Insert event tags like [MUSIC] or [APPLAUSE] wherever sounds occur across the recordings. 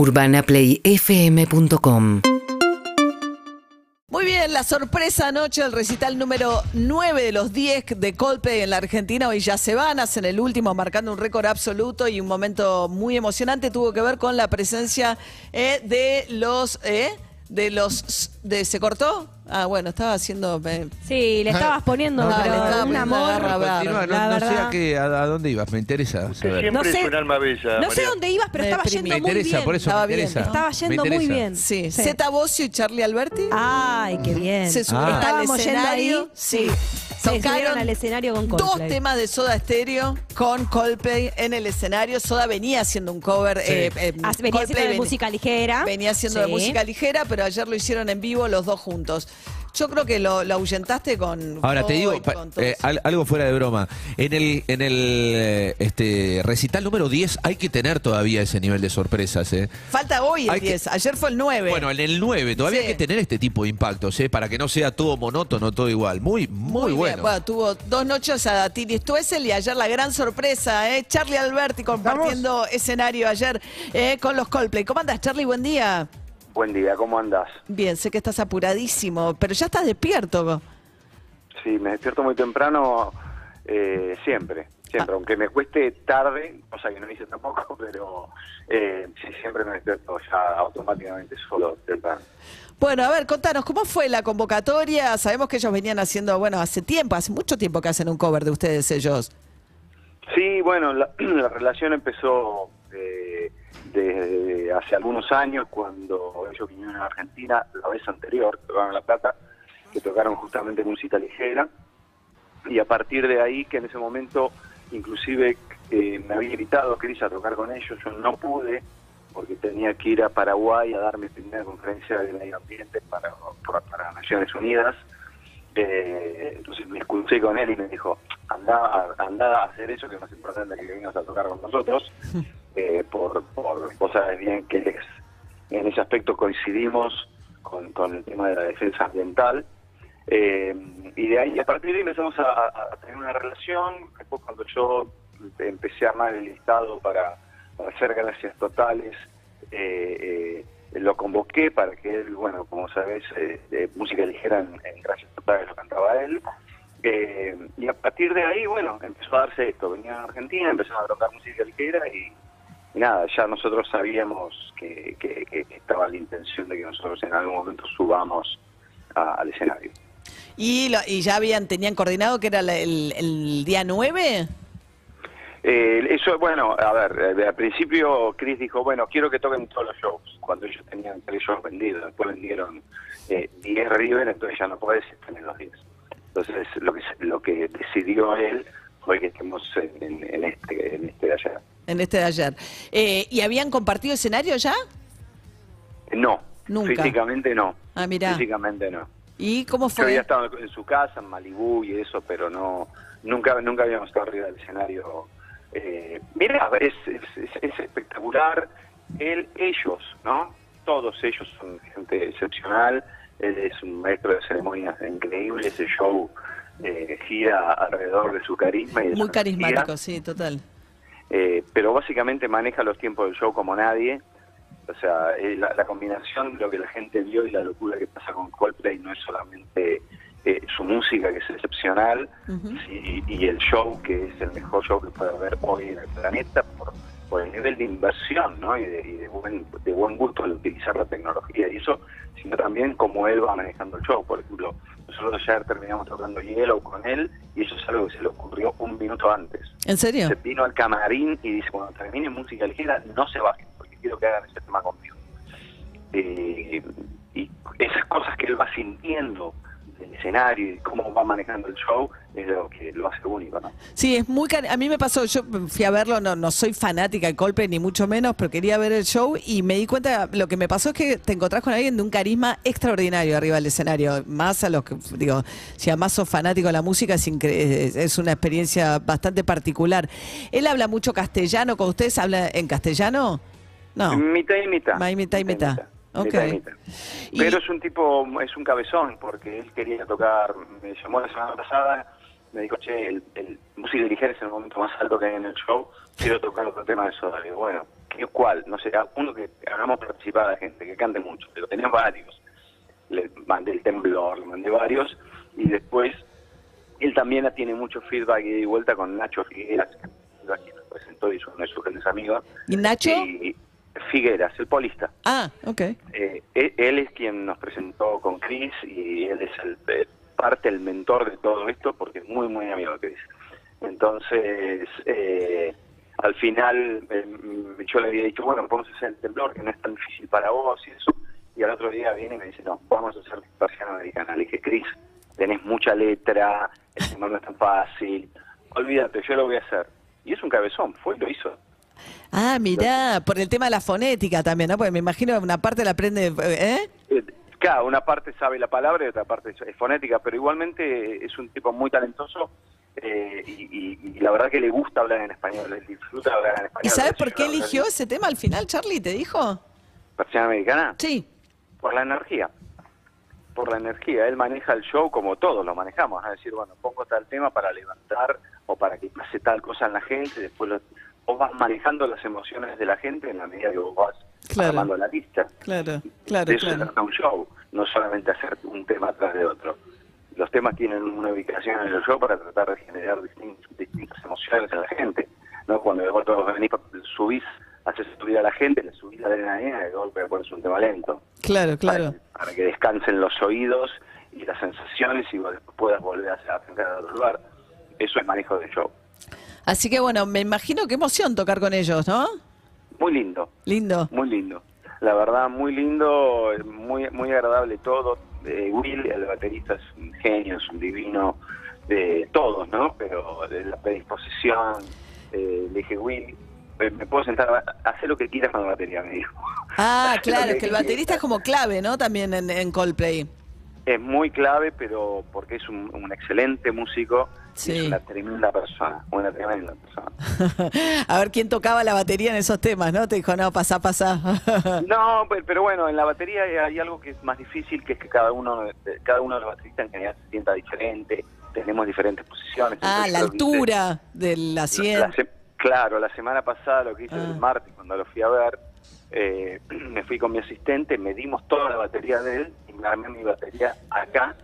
UrbanaPlayFM.com Muy bien, la sorpresa anoche, el recital número 9 de los 10 de Coldplay en la Argentina. Hoy ya se van, hacen el último, marcando un récord absoluto y un momento muy emocionante. Tuvo que ver con la presencia eh, de los. eh, de los. De, ¿Se cortó? Ah, bueno, estaba haciendo. eh, Sí, le estabas poniendo No, pero le estaba un poniendo amor. garra brava. Continúa, la no, no sé verdad. a, qué- a, a dónde ibas, me interesa Usted saber. siempre No sé- es un alma bella. No sé María. dónde ibas, pero Me estaba deprime. yendo Me muy interesa, bien. por eso Estaba me bien. interesa. Estaba Me yendo muy interesa. bien. sí, Sí. Zeta Bosio y Charlie Alberti. Ay, qué bien. Se subieron Ah. al Estábamos yendo escenario. ahí. Sí. Se subieron al escenario con dos temas de Soda Stereo con Coldplay en el escenario. Soda venía haciendo un cover. eh, eh, Ah, Venía Coldplay haciendo de música ligera. Venía haciendo de música ligera, pero ayer lo hicieron en vivo los dos juntos. Yo creo que lo, lo ahuyentaste con. Ahora te digo, Floyd, pa- con todo eh, eso. al- algo fuera de broma. En el, en el eh, este recital número 10 hay que tener todavía ese nivel de sorpresas. ¿eh? Falta hoy el hay que- 10. Ayer fue el 9. Bueno, en el 9 todavía Sí. hay que tener este tipo de impactos, ¿eh? para que no sea todo monótono, todo igual. Muy, muy, bien. bueno. Bueno, tuvo dos noches a Tini Stuessel y ayer la gran sorpresa, ¿eh? Charlie Alberti compartiendo escenario ayer eh, con los Coldplay. ¿Cómo andas, Charlie? Buen día. Buen día, ¿cómo andás? Bien, sé que estás apuradísimo, pero ya estás despierto. Sí, me despierto muy temprano, eh, siempre, siempre, Ah. aunque me cueste tarde, cosa que no hice tampoco, [LAUGHS] pero eh, sí, siempre me despierto ya automáticamente solo temprano. Bueno, a ver, contanos, ¿cómo fue la convocatoria? Sabemos que ellos venían haciendo, bueno, hace tiempo, hace mucho tiempo que hacen un cover de ustedes ellos. Sí, bueno, la, [CLEARS THROAT] la relación empezó eh, hace algunos años cuando ellos vinieron a Argentina, la vez anterior, tocaron La Plata, que tocaron justamente música ligera, y a partir de ahí que en ese momento inclusive eh, me había invitado Cris a tocar con ellos, yo no pude porque tenía que ir a Paraguay a dar mi primera conferencia de medio ambiente para, para, Naciones Unidas. Eh, entonces me escuché con él y me dijo, anda, anda a hacer eso que es más importante que vengas a tocar con nosotros, [LAUGHS] eh, por, por vos bien que es- en ese aspecto coincidimos con, con el tema de la defensa ambiental. Eh, y de ahí, a partir de ahí empezamos a, tener una relación. Después cuando yo empecé a armar el listado para, hacer gracias totales, eh, eh, lo convoqué para que él, bueno, como sabes, eh, de música ligera en, en Gracias Totales lo cantaba él. Eh, y a partir de ahí, bueno, empezó a darse esto. Venía a Argentina, empezamos a tocar música ligera y nada, ya nosotros sabíamos que, que- estaba la intención de que nosotros en algún momento subamos a- al escenario. ¿Y, lo- y ya habían, tenían coordinado que era el, el día 9? Eh, eso, bueno, a ver, eh, al principio Chris dijo, bueno, quiero que toquen todos los shows, cuando ellos tenían tres shows vendidos, después vendieron eh, 10 River, entonces ya no podés estar en los 10. Entonces lo que lo que decidió él fue que estemos en, en- en este en este de allá. En este de ayer. Eh, ¿Y habían compartido escenario ya? No, Nunca. físicamente no. Ah, mirá. Físicamente no. ¿Y cómo Yo había fue? estado en su casa, en Malibú y eso, pero no nunca nunca habíamos estado arriba del escenario. Eh, mira, es, es, es- es espectacular. Él, ellos, ¿no? Todos ellos son gente excepcional. Él es un maestro de ceremonias increíble. Ese show eh, gira alrededor de su carisma y de Muy carismático, energía. sí, total. Eh, pero básicamente maneja los tiempos del show como nadie. O sea, eh, la, la combinación de lo que la gente vio y la locura que pasa con Coldplay no es solamente eh, su música, que es excepcional, y, y el show, que es el mejor show que puede haber hoy en el planeta, por, el nivel de inversión ¿no? y, de, y de buen, de buen gusto al utilizar la tecnología y eso, sino también cómo él va manejando el show. Por ejemplo, nosotros ayer terminamos tocando Yellow con él y eso es algo que se le ocurrió un minuto antes ¿En serio? se vino al camarín y dice, cuando termine música ligera, no se bajen, porque quiero que hagan ese tema conmigo. Eh, y esas cosas que él va sintiendo del escenario y cómo va manejando el show es lo que lo hace único, ¿no? Sí, es muy cari- A mí me pasó, yo fui a verlo, no, no soy fanática de Coldplay ni mucho menos, pero quería ver el show y me di cuenta, lo que me pasó es que te encontrás con alguien de un carisma extraordinario arriba del escenario. Más a los que, digo, si además sos fanático de la música, es, incre- es una experiencia bastante particular. Él habla mucho castellano, ¿con ustedes habla en castellano? No. Mitad y mitad. Mitad y. Mitad y mitad. Y- Pero es un tipo, es un cabezón, porque él quería tocar, me llamó la semana pasada, me dijo, che, el, el música ligera es el momento más alto que hay en el show, quiero tocar otro tema de eso, digo, bueno, ¿qué cuál? No sé, uno que hagamos participar a la gente, que cante mucho, pero tenía varios. Le mandé el temblor, le mandé varios, y después él también tiene mucho feedback y de vuelta con Nacho Figueras, que nos presentó y es uno de sus grandes amigos. ¿Y Nacho? Y Figueras, el polista. Ah, ok. Eh, él, él es quien nos presentó con Chris y él es el, eh, parte, el mentor de todo esto, porque es muy, muy amigo de Chris. Entonces, eh, al final eh, yo le había dicho, bueno, a hacer el temblor, que no es tan difícil para vos y eso. Y al otro día viene y me dice, no, vamos a hacer persiana americana. Le dije, Chris, tenés mucha letra, el temblor no es tan fácil, olvídate, yo lo voy a hacer. Y es un cabezón, fue y lo hizo. Ah, mirá, por el tema de la fonética también, ¿no? Porque me imagino una parte la aprende, ¿eh? Eh, Claro, una parte sabe la palabra y otra parte es fonética, pero igualmente es un tipo muy talentoso eh, y, y- y la verdad que le gusta hablar en español, le disfruta hablar en español. ¿Y sabes por qué eligió ese tema al final, Charlie? ¿Te dijo? Persiana americana? Sí. Por la energía. Por la energía. Él maneja el show como todos lo manejamos. Es decir, bueno, pongo tal tema para levantar o para que pase tal cosa en la gente. Después lo- vos vas manejando las emociones de la gente en la medida que vos vas Claro. armando la lista. Claro, claro, de eso claro. trata un show, no solamente hacer un tema atrás de otro. Los temas tienen una ubicación en el show para tratar de generar distin- distintas emociones en la gente. ¿no? Cuando vos todos venís, subís, haces subir a la gente, le subís la adrenalina y de golpe pones un tema lento. Claro, claro. Para, para que descansen los oídos y las sensaciones y vos puedas volver a arrancar a otro lugar. Eso es manejo de show. Así que bueno, me imagino qué emoción tocar con ellos, ¿no? Muy lindo. Lindo. Muy lindo. La verdad, muy lindo, muy muy agradable todo. Eh, Will, el baterista, es un genio, es un divino de todos, ¿no? Pero de la predisposición, eh, le dije, Will, me puedo sentar, hacer lo que quieras con la batería, me dijo. Ah, [LAUGHS] claro, es que el quieras. baterista es como clave, ¿no? También en, en Coldplay. Es muy clave, pero porque es un, un excelente músico y Sí. es una tremenda persona, una tremenda persona. [LAUGHS] A ver quién tocaba la batería en esos temas, ¿no? Te dijo, no, pasá, pasá. [LAUGHS] No, pe- pero bueno, en la batería hay- algo que es más difícil, que es que cada uno de, cada uno de los bateristas en general se sienta diferente, tenemos diferentes posiciones. ah, la altura de la la 100. se- claro, la semana pasada lo que hice Ah. el martes, cuando lo fui a ver, eh, [CLEARS THROAT] me fui con mi asistente, medimos toda la batería de él y me armé mi batería acá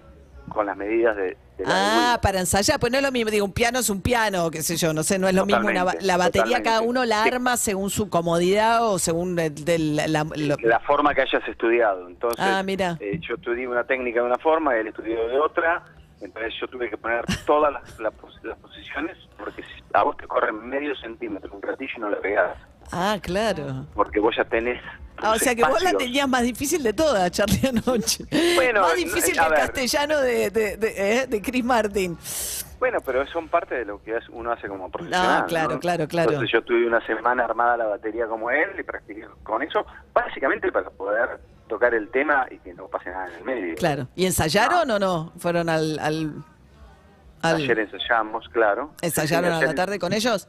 con las medidas de, de la Ah, para ensayar, pues no es lo mismo, digo, un piano es un piano, qué sé yo, no sé, no es lo mismo. una la batería totalmente. cada uno la arma según su comodidad o según el- del- la- lo- la forma que hayas estudiado. Entonces, Ah, mira. eh, yo estudié una técnica de una forma, él estudió de otra, entonces yo tuve que poner todas las, las las posiciones, porque si a vos te corren medio centímetro un ratillo y no le pegás, Ah, claro. porque vos ya tenés... Ah, o sea que vos la espacios. tenías más difícil de todas, Charlie, anoche. Bueno, más difícil que el ver. castellano de, de, de- ¿eh? de Chris Martin. Bueno, pero son parte de lo que uno hace como profesional. No, claro, ¿no? claro, claro. Entonces yo tuve una semana armada la batería como él y practiqué con eso, básicamente para poder tocar el tema y que no pase nada en el medio. Claro. ¿Y ensayaron o no? ¿Fueron al... al, al- Ayer ensayamos, claro. ¿Ensayaron Sí, a la tarde con ellos?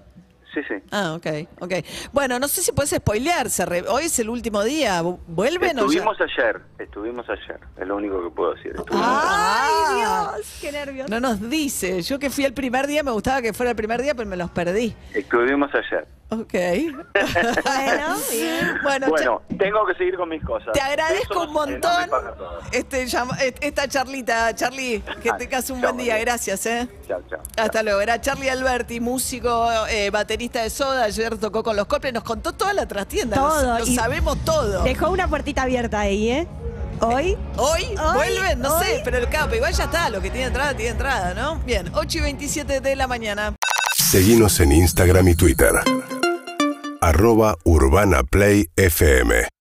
Sí, sí. Ah, ok, ok. Bueno, no sé si puedes spoilear. se re- Hoy es el último día. ¿vu- ¿Vuelven o ya? Estuvimos ayer, estuvimos ayer, es lo único que puedo decir. Estuvimos Ah. ¡Ay, Dios! ¡Qué nervios! No nos dice. Yo que fui el primer día, me gustaba que fuera el primer día, pero me los perdí. Estuvimos ayer. Ok. Bueno, [LAUGHS] bien. bueno, Bueno, tengo que seguir con mis cosas. Te agradezco un montón para todos. este, et- esta charlita, Charlie. Que tengas un chao, buen día. María. Gracias, ¿eh? Chao, chao. Hasta luego. Era Charlie Alberti, músico, eh, baterista de Soda. Ayer tocó con los Coldplay. Nos contó toda la trastienda. Lo- Todo, Lo, sabemos todo. Dejó una puertita abierta ahí, ¿eh? Hoy. ¿Hoy? Hoy, ¿Vuelven? No sé, pero el capo, igual ya está. Lo que tiene entrada, tiene entrada, ¿no? Bien, 8 y 27 de la mañana. Seguinos en Instagram y Twitter. Arroba Urbana Play FM.